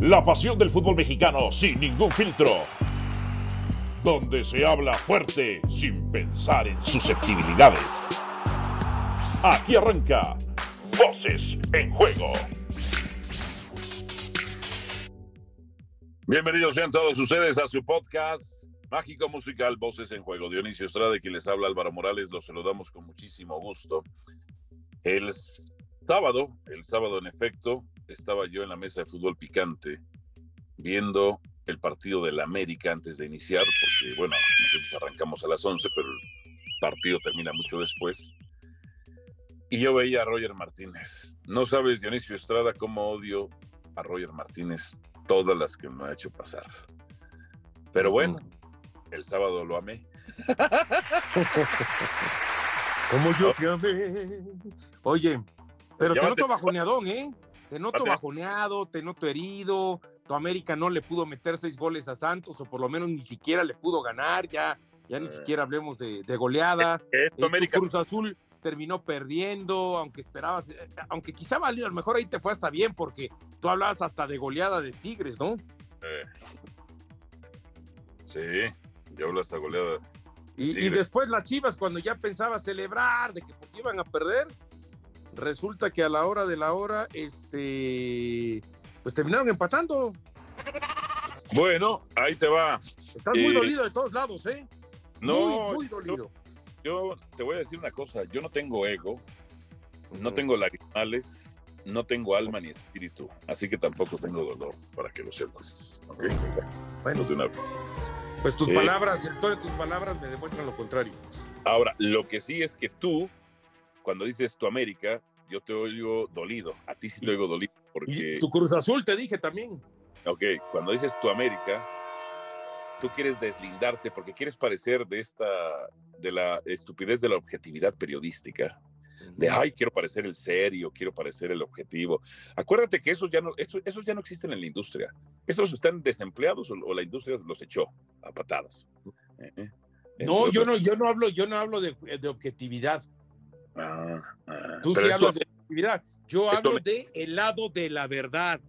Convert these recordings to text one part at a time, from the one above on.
La pasión del fútbol mexicano sin ningún filtro. Donde se habla fuerte sin pensar en susceptibilidades. Aquí arranca Voces en Juego. Bienvenidos sean todos ustedes a su podcast mágico musical Voces en Juego. Dionisio Estrada, quien les habla Álvaro Morales, los saludamos con muchísimo gusto. El sábado, el sábado en efecto, estaba yo en la mesa de fútbol picante viendo el partido del América antes de iniciar, porque bueno, nosotros arrancamos a las 11, pero el partido termina mucho después. Y yo veía a Roger Martínez. No sabes, Dionisio Estrada, cómo odio a Roger Martínez todas las que me ha hecho pasar. Pero bueno, el sábado lo amé. Como yo te amé. Oye, pero te noto bajoneadón, ¿eh? Te noto bajoneado, te noto herido. Tu América no le pudo meter seis goles a Santos, o por lo menos ni siquiera le pudo ganar. Ya, ya ni eh. siquiera hablemos de, goleada. Eh, Cruz Azul terminó perdiendo, aunque esperabas, eh, aunque quizá valió, a lo mejor ahí te fue hasta bien, porque tú hablabas hasta de goleada de Tigres, ¿no? Sí, yo hablo hasta goleada. Y, y, después las Chivas, cuando ya pensaba celebrar de que iban a perder, resulta que a la hora de la hora, este, pues terminaron empatando. Bueno, ahí te va. Estás muy eh, dolido de todos lados, ¿eh? No, muy, dolido. Yo, te voy a decir una cosa, yo no tengo ego, no tengo lagrimales, no tengo alma ni espíritu, así que tampoco tengo dolor, para que lo sepas. Bueno, de una vez. Pues tus palabras, el tono de tus palabras me demuestran lo contrario. Ahora, lo que sí es que tú, cuando dices tu América, yo te oigo dolido. A ti sí te oigo dolido. Porque... tu Cruz Azul te dije también. Ok, cuando dices tu América, tú quieres deslindarte porque quieres parecer de esta, de la estupidez de la objetividad periodística. De, ay, quiero parecer el serio, quiero parecer el objetivo. Acuérdate que esos ya no, esos, ya no existen en la industria. Estos están desempleados o, la industria los echó a patadas. ¿Eh? ¿Eh? no, yo no, yo no hablo, yo no hablo de, objetividad. Ah, ah. Tú sí hablas de objetividad. Yo hablo de el lado de la verdad.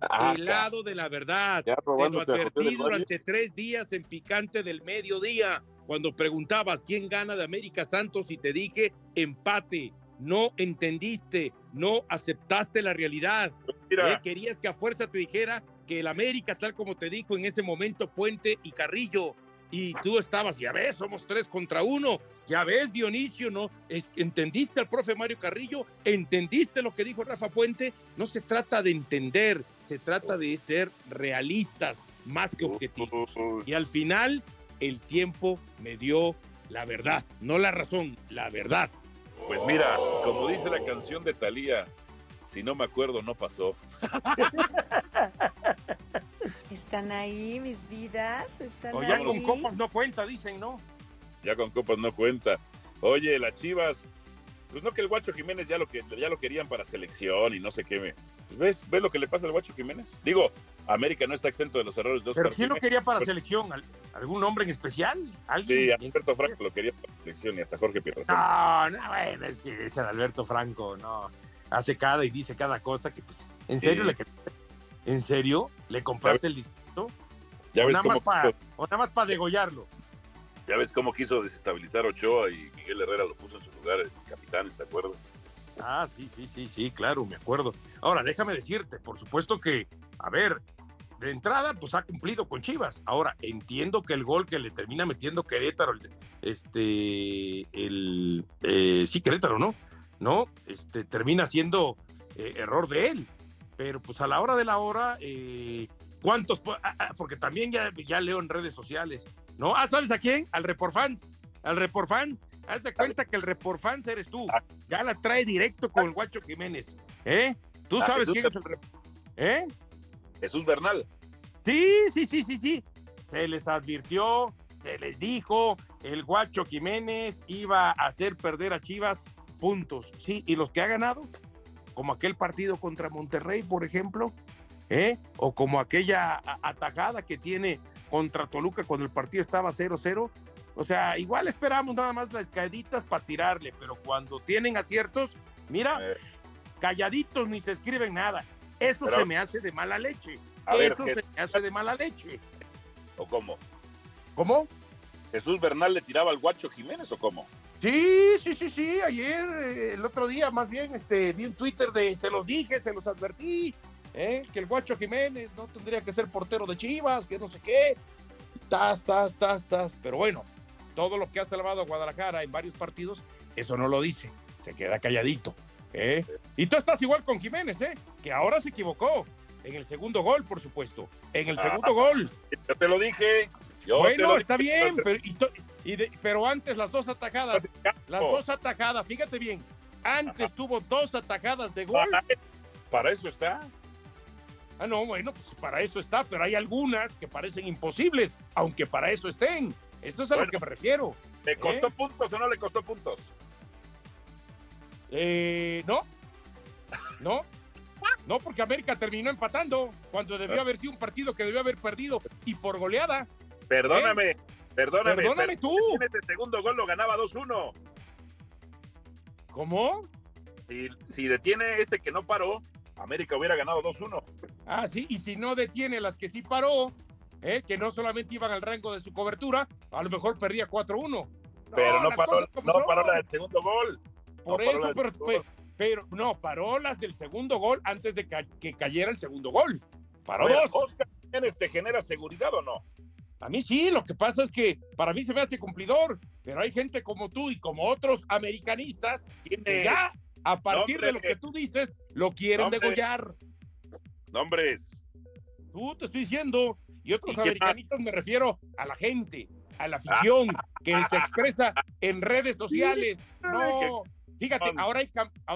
Ah, el lado de la verdad. Te lo advertí durante tres días en Picante del Mediodía, cuando preguntabas quién gana de América Santos y te dije empate. No entendiste, no aceptaste la realidad. Eh, querías que a fuerza te dijera que el América, tal como te dijo en ese momento Puente y Carrillo, y tú estabas, ya ves, somos tres contra uno, ya ves, Dionisio, ¿no? ¿Entendiste al profe Mario Carrillo? ¿Entendiste lo que dijo Rafa Puente? No se trata de entender, se trata de ser realistas más que objetivos. Y al final, el tiempo me dio la verdad, no la razón, la verdad. Pues mira, como dice la canción de Thalía, si no me acuerdo, no pasó. Están ahí mis vidas, están o ya con copas no cuenta, dicen, ¿no? Ya con copas no cuenta. Oye, las Chivas, pues no que el Guacho Jiménez ya lo que ya lo querían para selección y no sé qué. Me, pues ¿ves, ¿Ves lo que le pasa al Guacho Jiménez? Digo, América no está exento de los errores de Oscar ¿Pero quién lo quería para selección? ¿Algún hombre en especial? ¿Alguien? Sí, Alberto Franco lo quería para selección y hasta Jorge Pierre. No, no, bueno, es que ese Alberto Franco, no. Hace cada y dice cada cosa que, pues, en serio le ¿En serio? ¿Le compraste el discurso? ¿Ya ves o, nada más para degollarlo. Ya ves cómo quiso desestabilizar Ochoa y Miguel Herrera lo puso en su lugar, el capitán, ¿te acuerdas? Ah, sí, sí, sí, sí, claro, me acuerdo. Ahora, déjame decirte, por supuesto que, a ver, de entrada, pues ha cumplido con Chivas. Ahora, entiendo que el gol que le termina metiendo Querétaro, este, el, eh, sí, Querétaro, ¿no? No, este, termina siendo eh, error de él pero pues a la hora de la hora, eh, ¿cuántos? Ah, ah, porque también ya, ya leo en redes sociales, ¿no? Ah, ¿sabes a quién? Al Reporfans, al Reporfans. Haz de cuenta que el Reporfans eres tú. Ah. Ya la trae directo con el Guacho Jiménez, ¿eh? ¿Tú sabes quién es el ¿Eh? Jesús Bernal. Sí, sí, sí, sí, sí. Se les advirtió, se les dijo, el Guacho Jiménez iba a hacer perder a Chivas puntos. Sí, y los que ha ganado, como aquel partido contra Monterrey, por ejemplo, ¿eh? o como aquella atajada que tiene contra Toluca cuando el partido estaba 0-0. O sea, igual esperamos nada más las caeditas para tirarle, pero cuando tienen aciertos, mira, calladitos ni se escriben nada. Eso se me hace de mala leche. eso se hace de mala leche. ¿O cómo? ¿Cómo? ¿Jesús Bernal le tiraba al guacho Jiménez o cómo? Sí, sí, sí, sí. Ayer, eh, el otro día, más bien, este, vi un Twitter de se los dije, se los advertí, ¿eh? que el guacho Jiménez no tendría que ser portero de Chivas, que no sé qué. Tas, tas, tas, tas. Pero bueno, todo lo que ha salvado a Guadalajara en varios partidos, eso no lo dice. Se queda calladito. ¿eh? Y tú estás igual con Jiménez, ¿eh? que ahora se equivocó. En el segundo gol, por supuesto. En el segundo ah, gol. Yo te lo dije. Bueno, está bien, pero, antes las dos atajadas. Las dos atajadas, fíjate bien. Antes tuvo dos atajadas de gol. Para eso está. Ah, no, bueno, pues para eso está, pero hay algunas que parecen imposibles, aunque para eso estén. Esto es a lo que me refiero. ¿Le costó ¿eh? puntos o no le costó puntos? Eh, no. No. No, porque América terminó empatando cuando debió haber sido un partido que debió haber perdido y por goleada. Perdóname, ¿Eh? perdóname. Perdóname tú. Este segundo gol lo ganaba 2-1. ¿Cómo? Si, si detiene ese que no paró, América hubiera ganado 2-1. Ah, sí, y si no detiene las que sí paró, ¿eh? que no solamente iban al rango de su cobertura, a lo mejor perdía 4-1. Pero no, paró, no paró la del segundo gol. Por eso, pero, pero, no, paró las del segundo gol antes de que cayera el segundo gol. Paró dos. Oscar te genera seguridad o no? A mí sí, lo que pasa es que para mí se me hace cumplidor, pero hay gente como tú y como otros americanistas que ya a partir de lo que tú dices lo quieren degollar. Nombres. Tú te estoy diciendo, y otros americanistas me refiero a la gente, a la afición que se expresa en redes sociales. No, fíjate, ahora hay,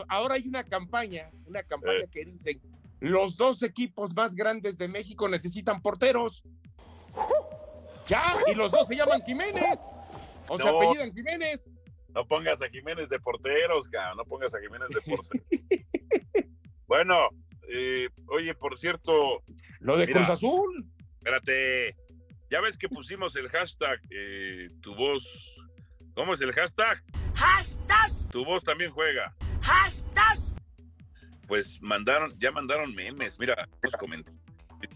ahora hay una campaña, una campaña que dicen, los dos equipos más grandes de México necesitan porteros. Ya, y los dos se llaman Jiménez. O se apellidan Jiménez. No pongas a Jiménez de porteros, no pongas a Jiménez de porteros. bueno, eh, oye, por cierto. Lo de Cruz Azul. Espérate. Ya ves que pusimos el hashtag eh, tu voz. ¿Cómo es el hashtag? Hashtag. Tu voz también juega. Hashtag. Pues mandaron, ya mandaron memes. Mira, los comentarios.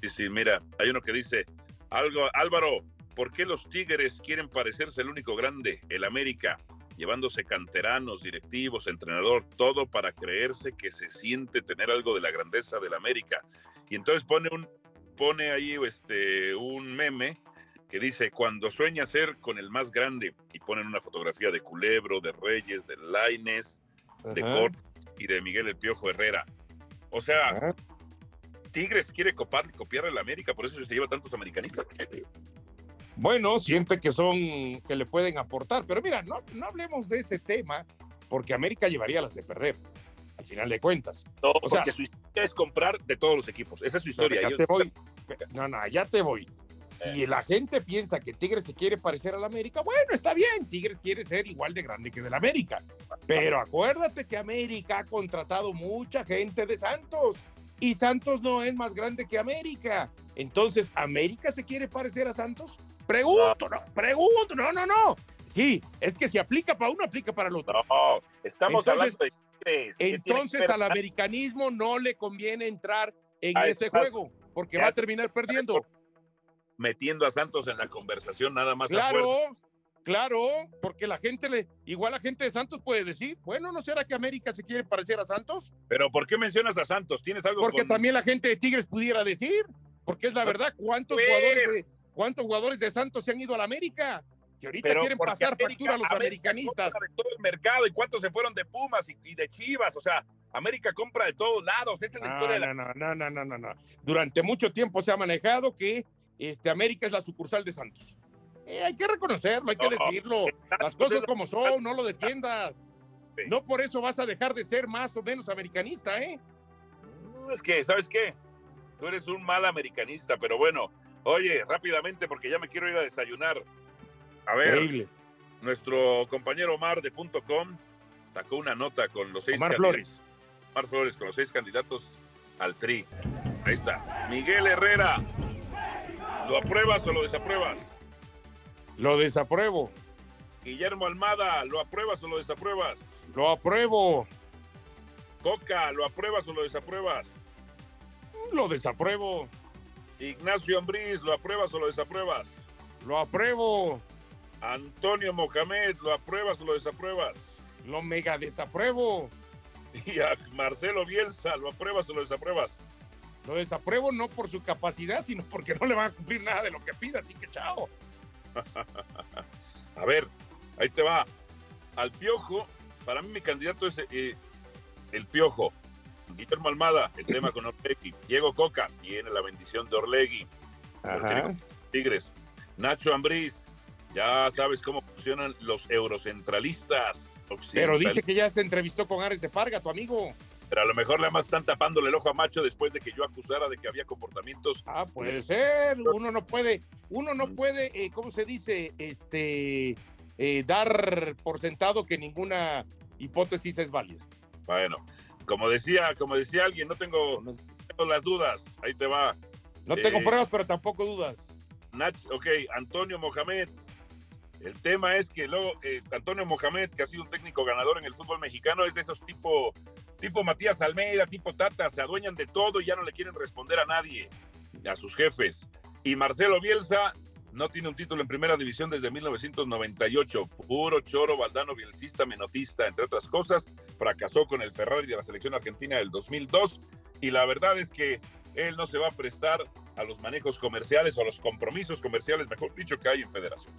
Sí, sí, mira, hay uno que dice, algo, Álvaro, ¿por qué los Tigres quieren parecerse el único grande, el América? llevándose canteranos, directivos, entrenador, todo para creerse que se siente tener algo de la grandeza del América. Y entonces pone un pone ahí este un meme que dice cuando sueña ser con el más grande y ponen una fotografía de Culebro, de Reyes, de Laines, de Cort y de Miguel El Piojo Herrera. O sea, Tigres quiere copiar, copiar el América, por eso se lleva tantos americanistas bueno, siente que son, que le pueden aportar. Pero mira, no, no hablemos de ese tema, porque América llevaría las de perder, al final de cuentas. No, o porque sea, su historia es comprar de todos los equipos. Esa es su historia. Ya te voy. No, no, ya te voy. Si eh. la gente piensa que Tigres se quiere parecer al América, bueno, está bien, Tigres quiere ser igual de grande que del América. Pero acuérdate que América ha contratado mucha gente de Santos y Santos no es más grande que América. Entonces, ¿América se quiere parecer a Santos? Pregunto, no, pregunto, no, no, no. Sí, es que si aplica para uno, aplica para el otro. No, estamos hablando de Entonces al americanismo no le conviene entrar en ah, ese juego, porque va a terminar perdiendo. Metiendo a Santos en la conversación nada más. Claro, claro, porque la gente le, igual la gente de Santos puede decir, bueno, ¿no será que América se quiere parecer a Santos? Pero ¿por qué mencionas a Santos? ¿Tienes algo Porque también la gente de Tigres pudiera decir, porque es la verdad, ¿cuántos jugadores de, ¿Cuántos jugadores de Santos se han ido a la América? Que ahorita quieren pasar factura a los americanistas. De todo el mercado y cuántos se fueron de Pumas y, de Chivas. O sea, América compra de todos lados. Esta es la historia no, no, no, no, no, no, no. Durante mucho tiempo se ha manejado que este, América es la sucursal de Santos. Eh, hay que reconocerlo, hay que decirlo. Las cosas como son, no lo defiendas. No por eso vas a dejar de ser más o menos americanista, ¿eh? Es que, ¿sabes qué? Tú eres un mal americanista, pero bueno, Oye, rápidamente, porque ya me quiero ir a desayunar. A ver, nuestro compañero Omar de punto .com sacó una nota con los seis Omar Flores. Omar Flores, con los seis candidatos al TRI. Ahí está. Miguel Herrera, ¿lo apruebas o lo desapruebas? Lo desapruebo. Guillermo Almada, ¿lo apruebas o lo desapruebas? Lo apruebo. Coca, ¿lo apruebas o lo desapruebas? Lo desapruebo. Ignacio Ambriz, ¿lo apruebas o lo desapruebas? Lo apruebo. Antonio Mohamed, ¿lo apruebas o lo desapruebas? Lo mega desapruebo. Y a Marcelo Bielsa, ¿lo apruebas o lo desapruebas? Lo desapruebo no por su capacidad, sino porque no le van a cumplir nada de lo que pida, así que chao. a ver, ahí te va. Al Piojo, para mí mi candidato es eh, el Piojo. Guillermo Almada, el tema con Orlegui. Diego Coca, tiene la bendición de Orlegui. Tigres. Nacho Ambriz, ya sabes cómo funcionan los eurocentralistas. Pero dice que ya se entrevistó con Ares de Parga, tu amigo. Pero a lo mejor le más están tapándole el ojo a Macho después de que yo acusara de que había comportamientos. Ah, puede ser. Uno no puede, uno no puede, eh, ¿cómo se dice? Este, eh, dar por sentado que ninguna hipótesis es válida. Bueno, como decía, como decía alguien, no tengo, las dudas. Ahí te va. No tengo eh, pruebas, pero tampoco dudas. Nach, ok, Antonio Mohamed. El tema es que luego eh, Antonio Mohamed, que ha sido un técnico ganador en el fútbol mexicano, es de esos tipo, tipo Matías Almeida, tipo Tata, se adueñan de todo y ya no le quieren responder a nadie, a sus jefes. Y Marcelo Bielsa no tiene un título en primera división desde 1998. Puro choro, baldano, bielcista, menotista, entre otras cosas. Fracasó con el Ferrari de la selección argentina del 2002. Y la verdad es que él no se va a prestar a los manejos comerciales o a los compromisos comerciales, mejor dicho, que hay en federación.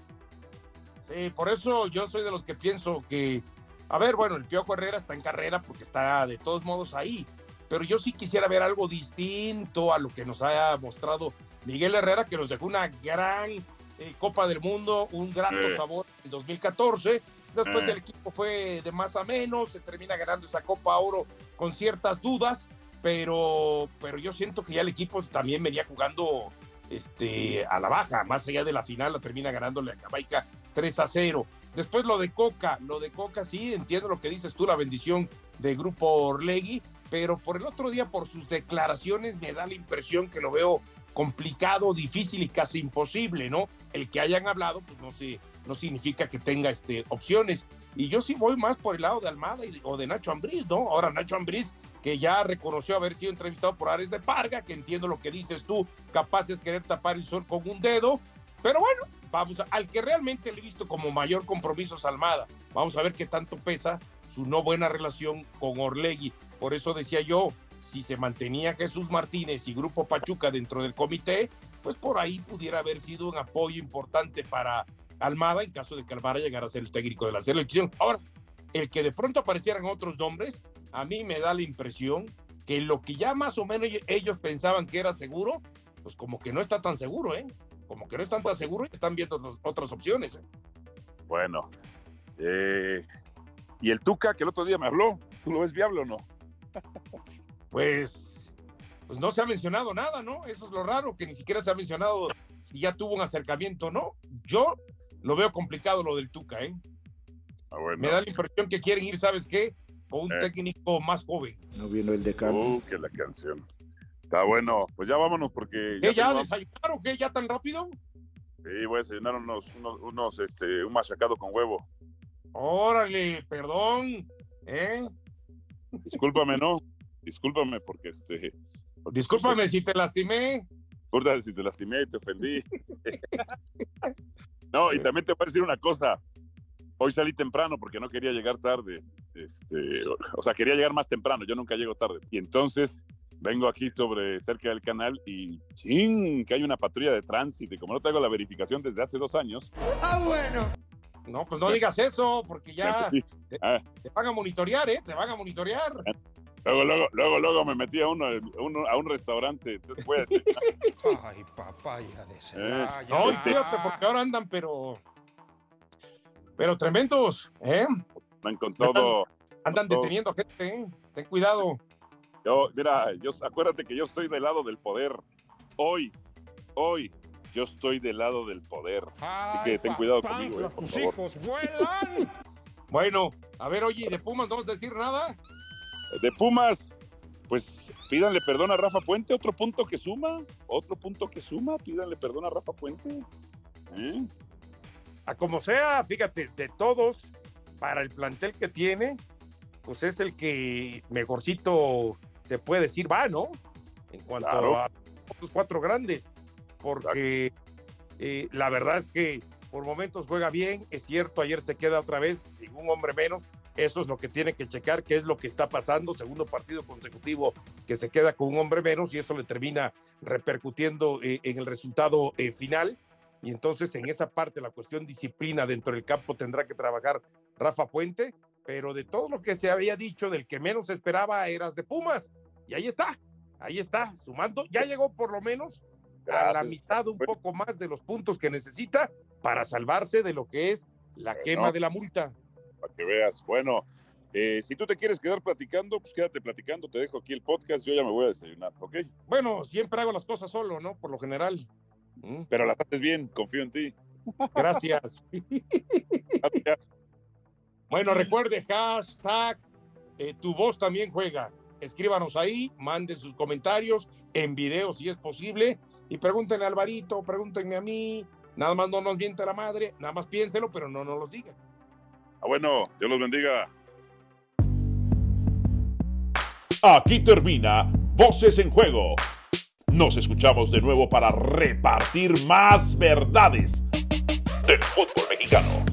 Sí, por eso yo soy de los que pienso que, a ver, bueno, el Piojo Herrera está en carrera porque está de todos modos ahí, pero yo sí quisiera ver algo distinto a lo que nos ha mostrado Miguel Herrera, que nos dejó una gran eh, Copa del Mundo, un gran sabor en 2014. Después el equipo fue de más a menos, se termina ganando esa Copa Oro con ciertas dudas, pero, pero yo siento que ya el equipo también venía jugando este, a la baja, más allá de la final, la termina ganándole a Jamaica 3 a 0. Después lo de Coca, lo de Coca, sí, entiendo lo que dices tú, la bendición de Grupo Orlegui, pero por el otro día, por sus declaraciones, me da la impresión que lo veo complicado, difícil y casi imposible, ¿no? El que hayan hablado, pues no, sé, no significa que tenga este, opciones. Y yo sí voy más por el lado de Almada y o de Nacho Ambriz, ¿no? Ahora Nacho Ambriz, que ya reconoció haber sido entrevistado por Ares de Parga, que entiendo lo que dices tú, capaz es querer tapar el sol con un dedo, pero bueno, vamos a, al que realmente le he visto como mayor compromiso es Almada. Vamos a ver qué tanto pesa su no buena relación con Orlegui. Por eso decía yo, si se mantenía Jesús Martínez y Grupo Pachuca dentro del comité, pues por ahí pudiera haber sido un apoyo importante para Almada en caso de que Almada llegara a ser el técnico de la selección. Ahora, el que de pronto aparecieran otros nombres, a mí me da la impresión que lo que ya más o menos ellos pensaban que era seguro, pues como que no está tan seguro, ¿eh? Como que no están tan seguros y están viendo otras opciones. ¿eh? Bueno, eh, y el Tuca, que el otro día me habló, ¿tú lo ves viable o no? pues, pues no se ha mencionado nada, ¿no? Eso es lo raro, que ni siquiera se ha mencionado si ya tuvo un acercamiento o no. Yo lo veo complicado lo del Tuca, ¿eh? Ah, Me da la impresión que quieren ir, ¿sabes qué? Con un eh. técnico más joven. No vino el decano. Uh, que la canción. Está bueno, pues ya vámonos porque... ¿Qué, ya, desayunaron? ¿Qué, ya tan rápido? Sí, voy a desayunar unos, unos, este, un machacado con huevo. Órale, perdón, ¿eh? Discúlpame, ¿no? discúlpame porque este. discúlpame si te lastimé. Discúlpame si te lastimé y te ofendí. no, y también te voy a decir una cosa. Hoy salí temprano porque no quería llegar tarde. Este, o sea, quería llegar más temprano. Yo nunca llego tarde. Y entonces vengo aquí sobre cerca del canal y ching, que hay una patrulla de tránsito y como no tengo la verificación desde hace dos años. Ah, bueno. No, pues no digas eso, porque ya te, ah. te, van a monitorear, ¿eh? Te van a monitorear. Luego, luego, luego, luego me metí a uno, a un restaurante. Ay, papaya de eh, No, fíjate, porque ahora andan, pero. Pero tremendos, ¿eh? Andan con todo. Andan, deteniendo gente, ¿eh? Ten cuidado. Yo, mira, yo, acuérdate que yo estoy del lado del poder. Hoy, hoy, yo estoy del lado del poder. Así que ten cuidado conmigo. Eh, tus hijos vuelan. bueno, a ver, oye, ¿de Pumas no vamos a decir nada? De Pumas, pues pídanle perdón a Rafa Puente, otro punto que suma, otro punto que suma, pídanle perdón a Rafa Puente. ¿Eh? A como sea, fíjate, de todos, para el plantel que tiene, pues es el que mejorcito se puede decir va, ¿no? En cuanto a los cuatro grandes. porque eh, la verdad es que por momentos juega bien, es cierto, ayer se queda otra vez sin un hombre menos, eso es lo que tiene que checar, qué es lo que está pasando, segundo partido consecutivo que se queda con un hombre menos y eso le termina repercutiendo eh, en el resultado eh, final. Y entonces en esa parte la cuestión disciplina dentro del campo tendrá que trabajar Rafa Puente, pero de todo lo que se había dicho, del que menos esperaba eras de Pumas. Y ahí está, ahí está, sumando, ya llegó por lo menos a la mitad, un poco más de los puntos que necesita para salvarse de lo que es la quema de la multa. Para que veas, bueno, eh, si tú te quieres quedar platicando, pues quédate platicando, te dejo aquí el podcast, yo ya me voy a desayunar, ¿ok? Bueno, siempre hago las cosas solo, ¿no? Por lo general. Mm. Pero las haces bien, confío en ti. Gracias. Bueno, recuerde, hashtag, eh, tu voz también juega. Escríbanos ahí, manden sus comentarios en video si es posible y pregúntenle a Alvarito, pregúntenme a mí. Nada más no nos miente la madre, nada más piénselo, pero no nos lo diga. Ah, bueno, Dios los bendiga. Aquí termina Voces en Juego. Nos escuchamos de nuevo para repartir más verdades del fútbol mexicano.